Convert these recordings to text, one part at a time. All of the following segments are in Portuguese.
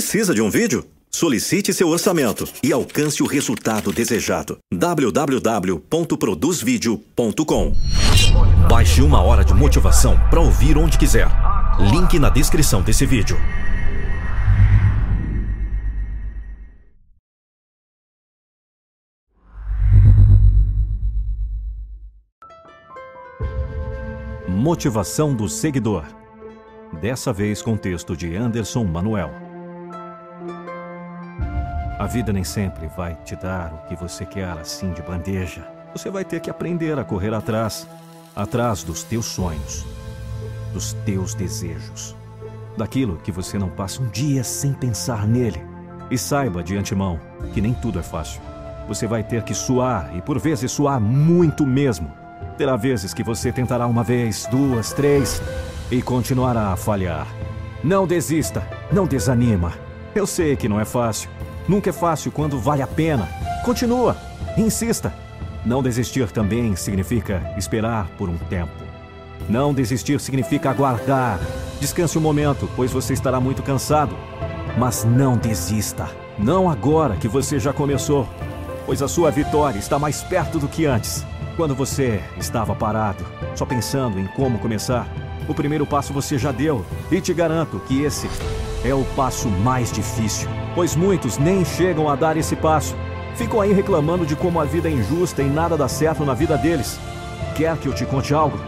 Precisa de um vídeo? Solicite seu orçamento e alcance o resultado desejado. www.produzvideo.com Baixe uma hora de motivação para ouvir onde quiser. Link na descrição desse vídeo. Motivação do seguidor. Dessa vez com texto de Anderson Manuel. A vida nem sempre vai te dar o que você quer assim de bandeja. Você vai ter que aprender a correr atrás atrás dos teus sonhos, dos teus desejos, daquilo que você não passa um dia sem pensar nele. E saiba de antemão que nem tudo é fácil. Você vai ter que suar e por vezes suar muito mesmo. Terá vezes que você tentará uma vez, duas, três e continuará a falhar. Não desista, não desanima. Eu sei que não é fácil. Nunca é fácil quando vale a pena. Continua, insista. Não desistir também significa esperar por um tempo. Não desistir significa aguardar. Descanse um momento, pois você estará muito cansado. Mas não desista. Não agora que você já começou, pois a sua vitória está mais perto do que antes. Quando você estava parado, só pensando em como começar, o primeiro passo você já deu, e te garanto que esse é o passo mais difícil, pois muitos nem chegam a dar esse passo. Ficam aí reclamando de como a vida é injusta e nada dá certo na vida deles. Quer que eu te conte algo?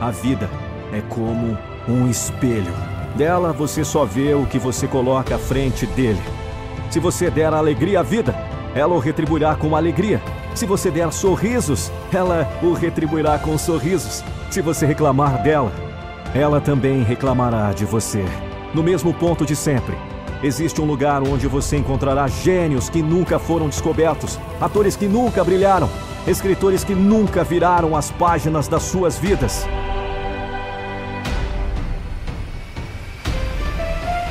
A vida é como um espelho. Dela você só vê o que você coloca à frente dele. Se você der alegria à vida, ela o retribuirá com alegria. Se você der sorrisos, ela o retribuirá com sorrisos. Se você reclamar dela, ela também reclamará de você. No mesmo ponto de sempre. Existe um lugar onde você encontrará gênios que nunca foram descobertos, atores que nunca brilharam, escritores que nunca viraram as páginas das suas vidas.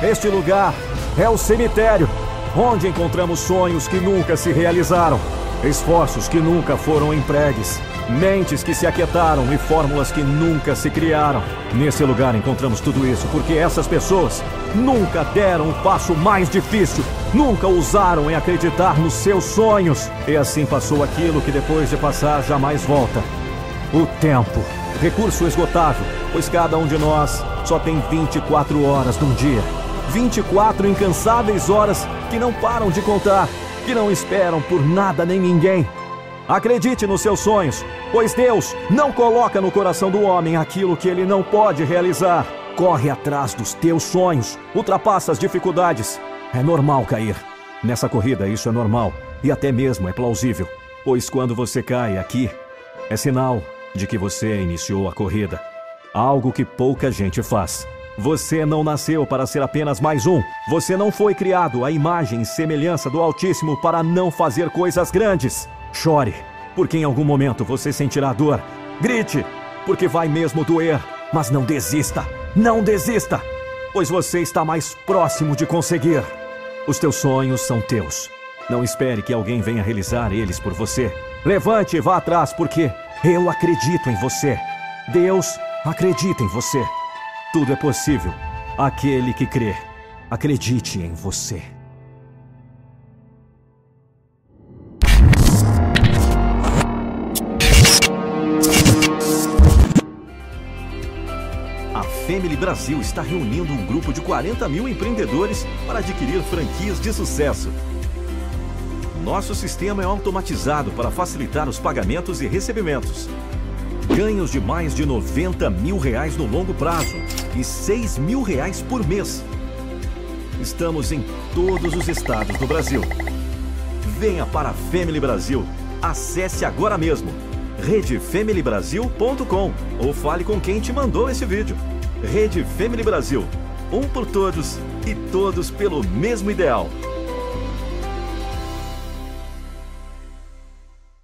Este lugar é o cemitério, onde encontramos sonhos que nunca se realizaram, esforços que nunca foram empregues, mentes que se aquietaram e fórmulas que nunca se criaram. Nesse lugar encontramos tudo isso porque essas pessoas nunca deram o passo mais difícil, nunca ousaram em acreditar nos seus sonhos. E assim passou aquilo que depois de passar jamais volta: o tempo. Recurso esgotável, pois cada um de nós só tem 24 horas num dia. 24 incansáveis horas que não param de contar, que não esperam por nada nem ninguém. Acredite nos seus sonhos, pois Deus não coloca no coração do homem aquilo que ele não pode realizar. Corre atrás dos teus sonhos, ultrapassa as dificuldades. É normal cair. Nessa corrida, isso é normal e até mesmo é plausível, pois quando você cai aqui, é sinal de que você iniciou a corrida. Algo que pouca gente faz. Você não nasceu para ser apenas mais um. Você não foi criado à imagem e semelhança do Altíssimo para não fazer coisas grandes. Chore, porque em algum momento você sentirá dor. Grite, porque vai mesmo doer. Mas não desista, não desista, pois você está mais próximo de conseguir. Os teus sonhos são teus. Não espere que alguém venha realizar eles por você. Levante e vá atrás, porque eu acredito em você. Deus acredita em você. Tudo é possível. Aquele que crê, acredite em você. A Family Brasil está reunindo um grupo de 40 mil empreendedores para adquirir franquias de sucesso. Nosso sistema é automatizado para facilitar os pagamentos e recebimentos. Ganhos de mais de 90 mil reais no longo prazo e 6 mil reais por mês. Estamos em todos os estados do Brasil. Venha para a Family Brasil. Acesse agora mesmo redefamilybrasil.com ou fale com quem te mandou esse vídeo. Rede Family Brasil. Um por todos e todos pelo mesmo ideal.